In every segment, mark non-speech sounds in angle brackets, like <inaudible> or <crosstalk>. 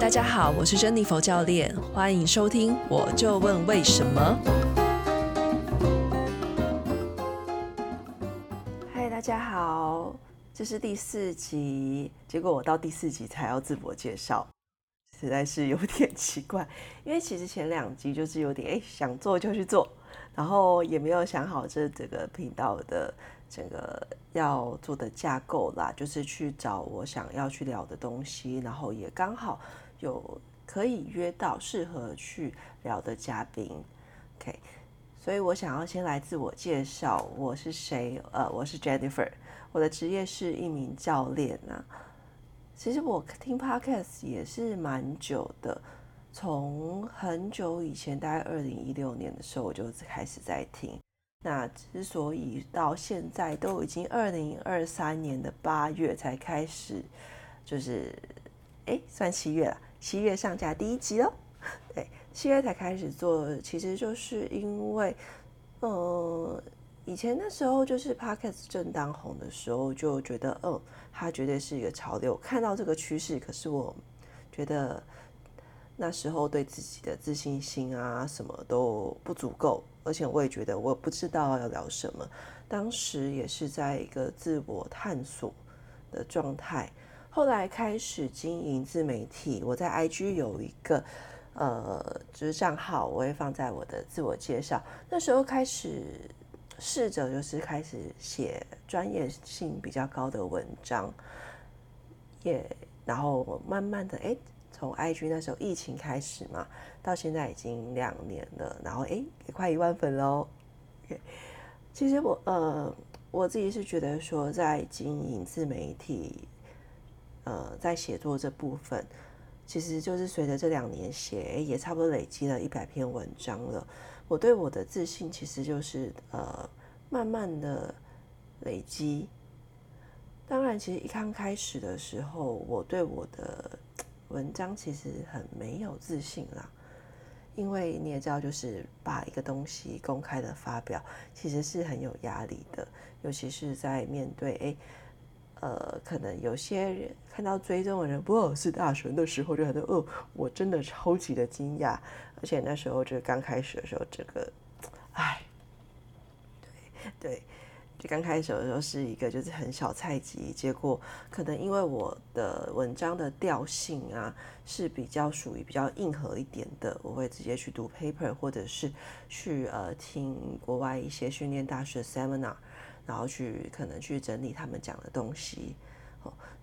大家好，我是珍妮佛教练，欢迎收听。我就问为什么？嗨，大家好，这是第四集，结果我到第四集才要自我介绍，实在是有点奇怪。因为其实前两集就是有点哎，想做就去做，然后也没有想好这整个频道的。整个要做的架构啦，就是去找我想要去聊的东西，然后也刚好有可以约到适合去聊的嘉宾。OK，所以我想要先来自我介绍，我是谁？呃，我是 Jennifer，我的职业是一名教练啊。其实我听 Podcast 也是蛮久的，从很久以前，大概二零一六年的时候，我就开始在听。那之所以到现在都已经二零二三年的八月才开始，就是哎，算七月了，七月上架第一集哦。<laughs> 对，七月才开始做，其实就是因为，嗯，以前那时候就是 Podcast 正当红的时候，就觉得嗯，它绝对是一个潮流，看到这个趋势，可是我觉得那时候对自己的自信心啊什么都不足够。而且我也觉得我不知道要聊什么，当时也是在一个自我探索的状态。后来开始经营自媒体，我在 IG 有一个呃，就是账号，我会放在我的自我介绍。那时候开始试着就是开始写专业性比较高的文章，也然后慢慢的哎。诶从 IG 那时候疫情开始嘛，到现在已经两年了，然后诶也快一万粉喽。其实我呃我自己是觉得说，在经营自媒体，呃，在写作这部分，其实就是随着这两年写，也差不多累积了一百篇文章了。我对我的自信其实就是呃慢慢的累积。当然，其实一刚开始的时候，我对我的文章其实很没有自信啦，因为你也知道，就是把一个东西公开的发表，其实是很有压力的，尤其是在面对哎，呃，可能有些人看到追踪的人不是大神的时候，就觉得哦，我真的超级的惊讶，而且那时候就刚开始的时候，这个，哎，对对。就刚开始的时候是一个就是很小菜鸡，结果可能因为我的文章的调性啊是比较属于比较硬核一点的，我会直接去读 paper 或者是去呃听国外一些训练大师的 seminar，然后去可能去整理他们讲的东西。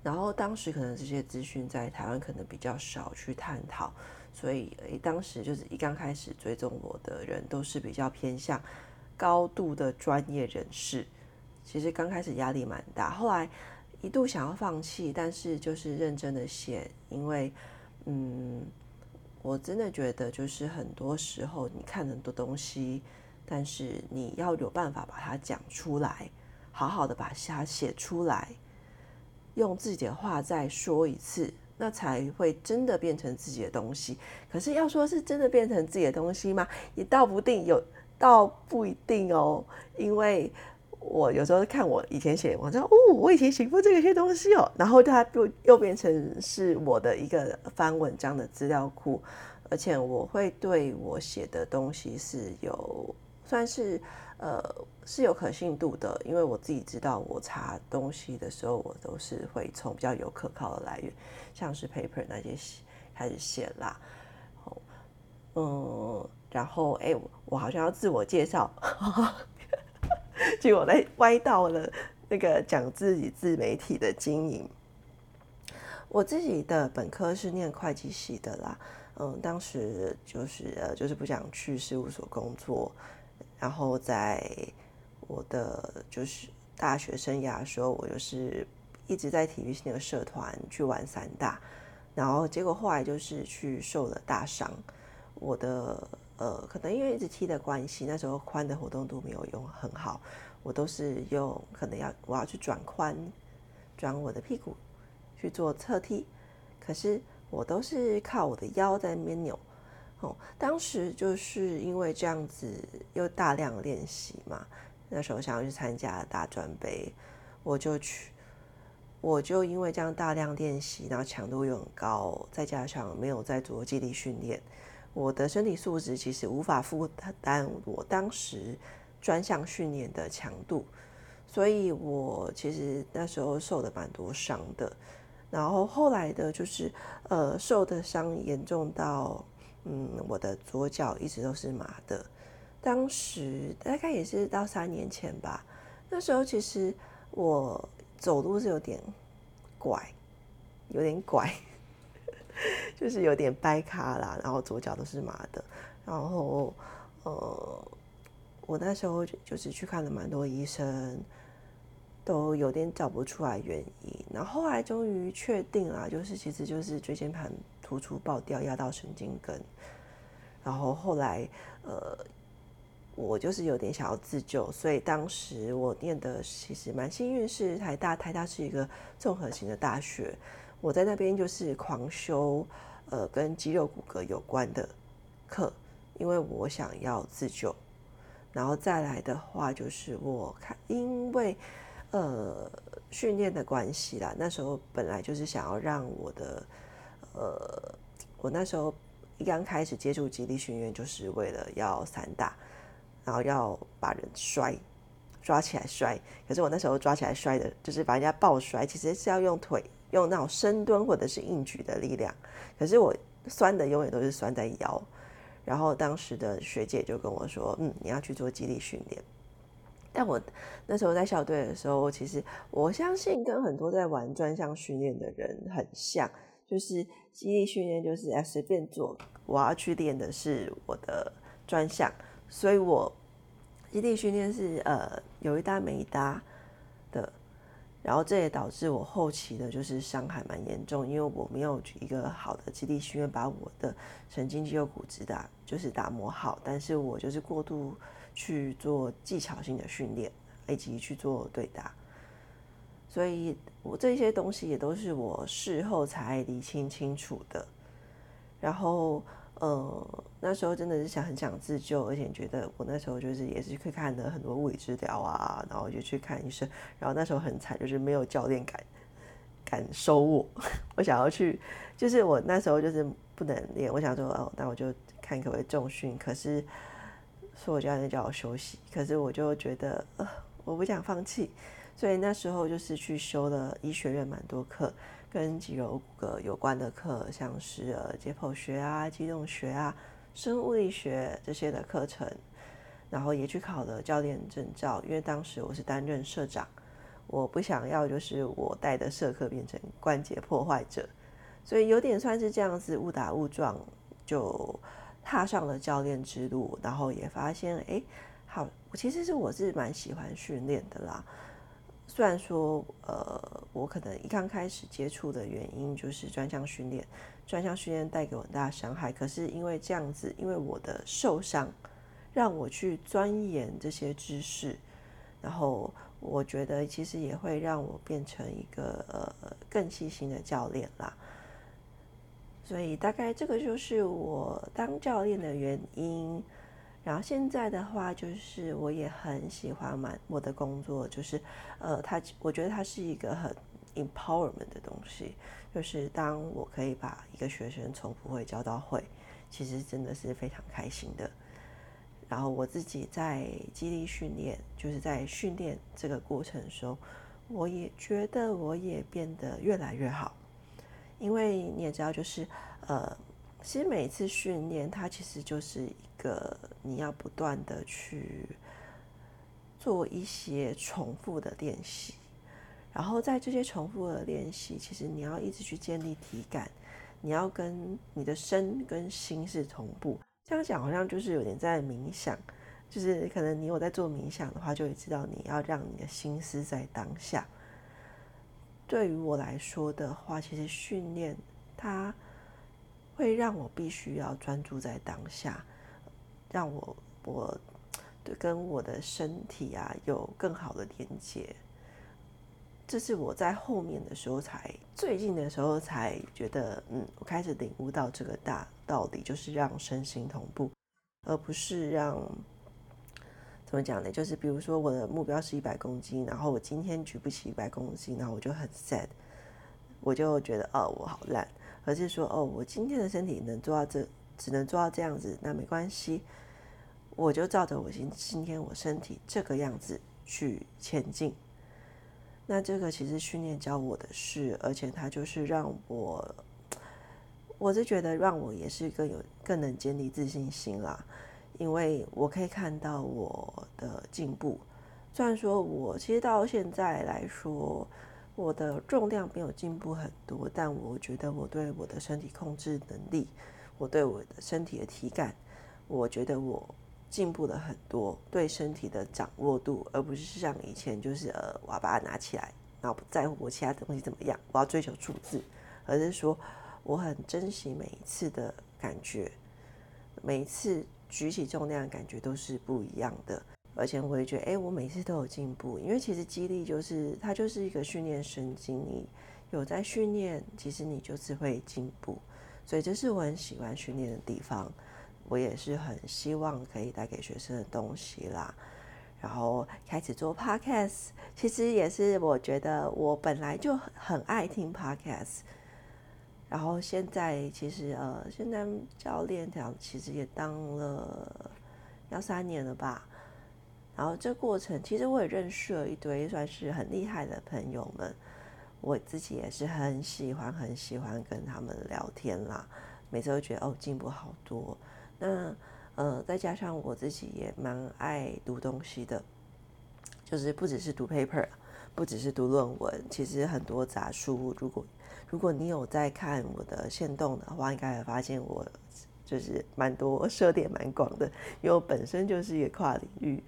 然后当时可能这些资讯在台湾可能比较少去探讨，所以诶当时就是一刚开始追踪我的人都是比较偏向高度的专业人士。其实刚开始压力蛮大，后来一度想要放弃，但是就是认真的写，因为，嗯，我真的觉得就是很多时候你看很多东西，但是你要有办法把它讲出来，好好的把它写出来，用自己的话再说一次，那才会真的变成自己的东西。可是要说是真的变成自己的东西吗？也倒不定，有倒不一定哦，因为。我有时候看我以前写文章，哦，我以前写过这个些东西哦，然后它又又变成是我的一个翻文章的资料库，而且我会对我写的东西是有算是呃是有可信度的，因为我自己知道我查东西的时候，我都是会从比较有可靠的来源，像是 paper 那些开始写啦，嗯，然后哎，我好像要自我介绍。结果来歪到了那个讲自己自媒体的经营。我自己的本科是念会计系的啦，嗯，当时就是呃，就是不想去事务所工作，然后在我的就是大学生涯的时候，我就是一直在体育性的社团去玩散打，然后结果后来就是去受了大伤，我的。呃，可能因为一直踢的关系，那时候髋的活动度没有用很好，我都是用可能要我要去转髋，转我的屁股去做侧踢，可是我都是靠我的腰在那边扭。哦，当时就是因为这样子又大量练习嘛，那时候想要去参加大专杯，我就去，我就因为这样大量练习，然后强度又很高，再加上没有在做肌力训练，我的身体素质其实无法负担我当时专项训练的强度，所以我其实那时候受的蛮多伤的。然后后来的就是，呃，受的伤严重到，嗯，我的左脚一直都是麻的。当时大概也是到三年前吧，那时候其实我。走路是有点拐，有点拐，<laughs> 就是有点掰卡啦，然后左脚都是麻的，然后呃，我那时候就是去看了蛮多医生，都有点找不出来原因，然后后来终于确定了，就是其实就是椎间盘突出爆掉压到神经根，然后后来呃。我就是有点想要自救，所以当时我念的其实蛮幸运，是台大。台大是一个综合型的大学，我在那边就是狂修，呃，跟肌肉骨骼有关的课，因为我想要自救。然后再来的话，就是我看，因为呃训练的关系啦，那时候本来就是想要让我的，呃，我那时候一刚开始接触肌力训练，就是为了要散打。然后要把人摔，抓起来摔。可是我那时候抓起来摔的，就是把人家抱摔，其实是要用腿，用那种深蹲或者是硬举的力量。可是我酸的永远都是酸在腰。然后当时的学姐就跟我说：“嗯，你要去做肌力训练。”但我那时候在校队的时候，其实我相信跟很多在玩专项训练的人很像，就是肌力训练就是要随便做，我要去练的是我的专项。所以，我肌力训练是呃有一搭没一搭的，然后这也导致我后期的就是伤还蛮严重，因为我没有一个好的肌力训练把我的神经肌肉骨质打就是打磨好，但是我就是过度去做技巧性的训练，以及去做对打，所以我这些东西也都是我事后才理清清楚的，然后。呃，那时候真的是想很想自救，而且觉得我那时候就是也是去看了很多物理治疗啊，然后就去看医生，然后那时候很惨，就是没有教练敢敢收我。<laughs> 我想要去，就是我那时候就是不能练，我想说哦，那我就看可不可以重训，可是说我教练叫我休息，可是我就觉得呃，我不想放弃，所以那时候就是去修了医学院蛮多课。跟肌肉骨骼有关的课，像是呃解剖学啊、机动学啊、生物力学这些的课程，然后也去考了教练证照。因为当时我是担任社长，我不想要就是我带的社课变成关节破坏者，所以有点算是这样子误打误撞就踏上了教练之路。然后也发现，哎，好，其实是我是蛮喜欢训练的啦。虽然说，呃，我可能一刚开始接触的原因就是专项训练，专项训练带给我很大的伤害。可是因为这样子，因为我的受伤，让我去钻研这些知识，然后我觉得其实也会让我变成一个呃更细心的教练啦。所以大概这个就是我当教练的原因。然后现在的话，就是我也很喜欢蛮我的工作，就是呃，他我觉得它是一个很 empowerment 的东西，就是当我可以把一个学生从不会教到会，其实真的是非常开心的。然后我自己在激励训练，就是在训练这个过程中，我也觉得我也变得越来越好，因为你也知道，就是呃。其实每次训练，它其实就是一个你要不断的去做一些重复的练习，然后在这些重复的练习，其实你要一直去建立体感，你要跟你的身跟心是同步。这样讲好像就是有点在冥想，就是可能你有在做冥想的话，就会知道你要让你的心思在当下。对于我来说的话，其实训练它。会让我必须要专注在当下，让我我跟我的身体啊有更好的连接。这是我在后面的时候才，最近的时候才觉得，嗯，我开始领悟到这个大道理，就是让身心同步，而不是让怎么讲呢？就是比如说我的目标是一百公斤，然后我今天举不起一百公斤，然后我就很 sad，我就觉得哦，我好烂。而是说哦，我今天的身体能做到这，只能做到这样子，那没关系，我就照着我今今天我身体这个样子去前进。那这个其实训练教我的事，而且它就是让我，我是觉得让我也是更有更能建立自信心啦，因为我可以看到我的进步。虽然说我其实到现在来说，我的重量没有进步很多，但我觉得我对我的身体控制能力，我对我的身体的体感，我觉得我。进步了很多，对身体的掌握度，而不是像以前就是呃，我要把它拿起来，然后不在乎我其他东西怎么样，我要追求数字，而是说我很珍惜每一次的感觉，每一次举起重量的感觉都是不一样的，而且我也觉得，哎，我每次都有进步，因为其实激励就是它就是一个训练神经，你有在训练，其实你就是会进步，所以这是我很喜欢训练的地方。我也是很希望可以带给学生的东西啦，然后开始做 podcast，其实也是我觉得我本来就很爱听 podcast，然后现在其实呃，现在教练讲其实也当了要三年了吧，然后这过程其实我也认识了一堆算是很厉害的朋友们，我自己也是很喜欢很喜欢跟他们聊天啦，每次都觉得哦，进步好多。那呃，再加上我自己也蛮爱读东西的，就是不只是读 paper，不只是读论文，其实很多杂书。如果如果你有在看我的限动的话，应该会发现我就是蛮多 <laughs> 涉猎蛮广的，因为我本身就是一个跨领域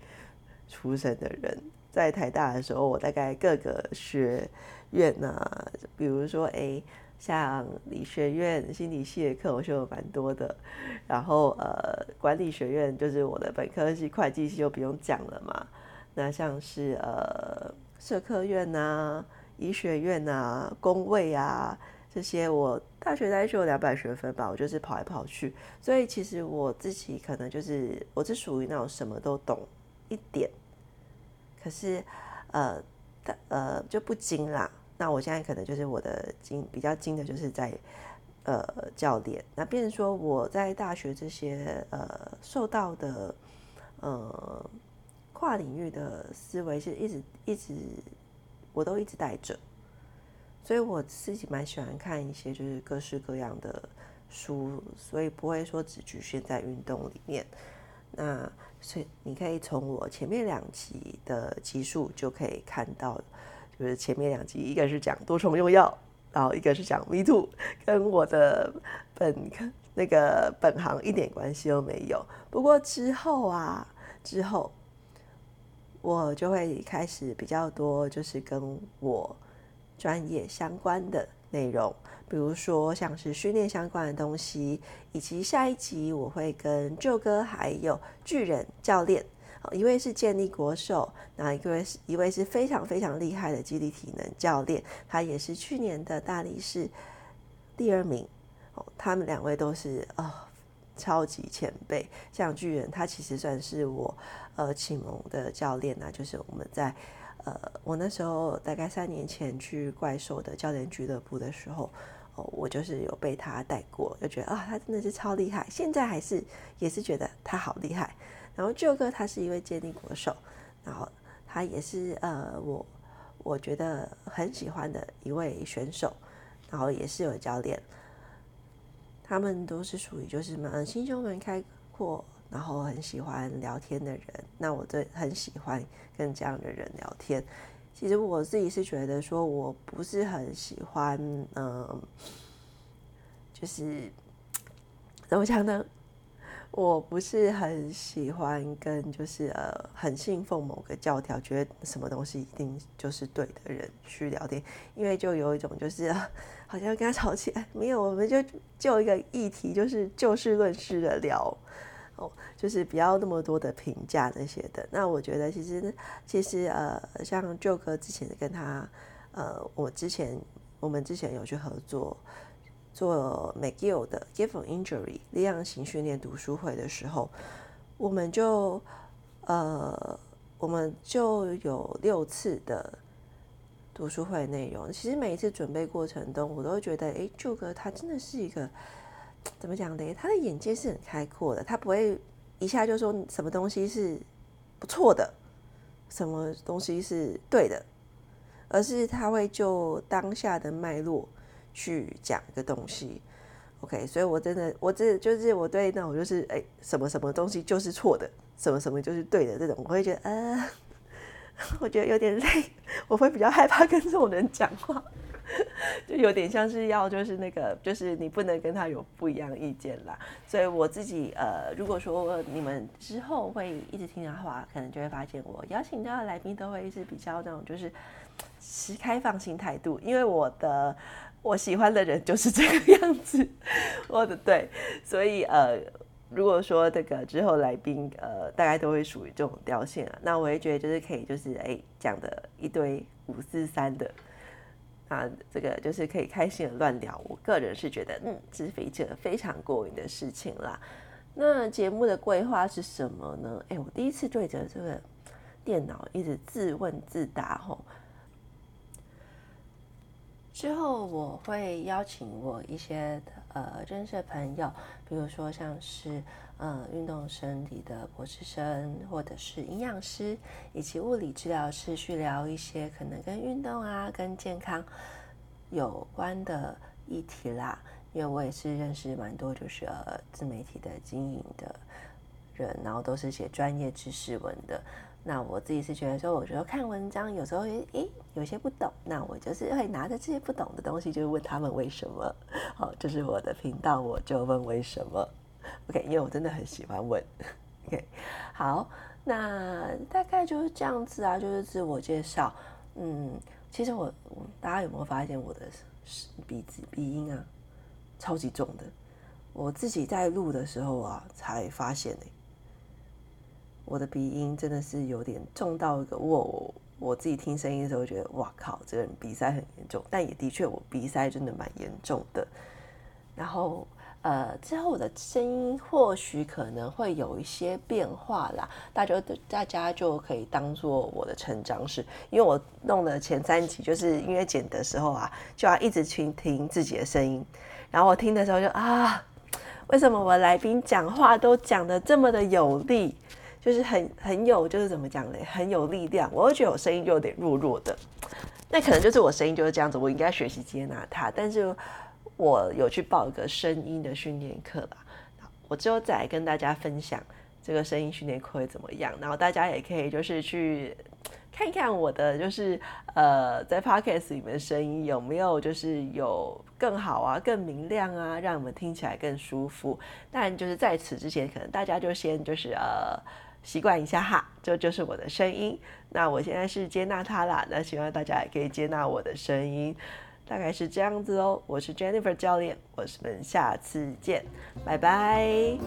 出身的人。在台大的时候，我大概各个学院啊，比如说哎。像理学院心理系的课，我修了蛮多的。然后呃，管理学院就是我的本科系，会计系就不用讲了嘛。那像是呃，社科院啊、医学院啊、工位啊这些，我大学大概修两百学分吧，我就是跑来跑去。所以其实我自己可能就是，我是属于那种什么都懂一点，可是呃，呃就不精啦。那我现在可能就是我的精比较精的，就是在呃教练。那变成说我在大学这些呃受到的呃跨领域的思维是一直一直我都一直带着，所以我自己蛮喜欢看一些就是各式各样的书，所以不会说只局限在运动里面。那所以你可以从我前面两集的集数就可以看到。就是前面两集，一个是讲多重用药，然后一个是讲 Me Too，跟我的本那个本行一点关系都没有。不过之后啊，之后我就会开始比较多，就是跟我专业相关的内容，比如说像是训练相关的东西，以及下一集我会跟 Joe 哥还有巨人教练。一位是健力国手，那一位是一位是非常非常厉害的肌力体能教练，他也是去年的大力士第二名。哦，他们两位都是哦超级前辈。像巨人，他其实算是我呃启蒙的教练呐，就是我们在呃我那时候大概三年前去怪兽的教练俱乐部的时候，我就是有被他带过，就觉得啊，他真的是超厉害。现在还是也是觉得他好厉害。然后舅哥他是一位健力国手，然后他也是呃我我觉得很喜欢的一位选手，然后也是有教练，他们都是属于就是蛮心胸蛮开阔，然后很喜欢聊天的人。那我对很喜欢跟这样的人聊天。其实我自己是觉得说我不是很喜欢，嗯、就是 <tsk> 怎么讲呢？我不是很喜欢跟就是呃很信奉某个教条，觉得什么东西一定就是对的人去聊天，因为就有一种就是 <laughs> 好像跟他吵起来，没有，我们就就一个议题，就是就事论事的聊，哦，就是不要那么多的评价那些的。那我觉得其实其实呃像舅哥之前跟他呃我之前我们之前有去合作。做 McGill 的 Gift of Injury 力量型训练读书会的时候，我们就呃，我们就有六次的读书会内容。其实每一次准备过程中，我都觉得，哎，舅哥他真的是一个 <tsk> 怎么讲的？他的眼界是很开阔的，他不会一下就说什么东西是不错的，什么东西是对的，而是他会就当下的脉络去讲一个东西。OK，所以我真的，我这就是我对那种就是哎，什么什么东西就是错的，什么什么就是对的这种，我会觉得呃，<laughs> 我觉得有点累，我会比较害怕跟这种人讲话，<laughs> 就有点像是要就是那个就是你不能跟他有不一样意见啦。所以我自己呃，如果说你们之后会一直听的话，可能就会发现我邀请到的来宾都会是比较那种就是持开放性态度，因为我的。我喜欢的人就是这个样子，我的对，所以呃，如果说这个之后来宾呃，大概都会属于这种调性啊，那我也觉得就是可以，就是哎讲的一堆五四三的，啊，这个就是可以开心的乱聊。我个人是觉得，嗯，这是非常非常过瘾的事情啦。那节目的规划是什么呢？哎，我第一次对着这个电脑一直自问自答吼。之后我会邀请我一些呃认识的朋友，比如说像是呃运动生理的博士生，或者是营养师以及物理治疗师，去聊一些可能跟运动啊、跟健康有关的议题啦。因为我也是认识蛮多就是呃自媒体的经营的人，然后都是写专业知识文的。那我自己是觉得说，我觉得看文章有时候诶有些不懂，那我就是会拿着这些不懂的东西，就问他们为什么。好，这是我的频道，我就问为什么。OK，因为我真的很喜欢问。OK，好，那大概就是这样子啊，就是自我介绍。嗯，其实我，大家有没有发现我的鼻子鼻音啊，超级重的？我自己在录的时候啊，才发现呢、欸。我的鼻音真的是有点重到一个我，我自己听声音的时候觉得哇靠，这个人鼻塞很严重。但也的确，我鼻塞真的蛮严重的。然后呃，之后我的声音或许可能会有一些变化啦，大家大家就可以当做我的成长史，因为我弄的前三集就是因为剪的时候啊，就要一直去听自己的声音，然后我听的时候就啊，为什么我来宾讲话都讲得这么的有力？就是很很有，就是怎么讲嘞，很有力量。我会觉得我声音就有点弱弱的，那可能就是我声音就是这样子。我应该学习接纳它，但是我有去报一个声音的训练课啦。我之后再来跟大家分享这个声音训练课会怎么样，然后大家也可以就是去看一看我的就是呃在 Podcast 里面的声音有没有就是有更好啊、更明亮啊，让你们听起来更舒服。但就是在此之前，可能大家就先就是呃。习惯一下哈，这就是我的声音。那我现在是接纳它啦，那希望大家也可以接纳我的声音，大概是这样子哦。我是 Jennifer 教练，我们下次见，拜拜。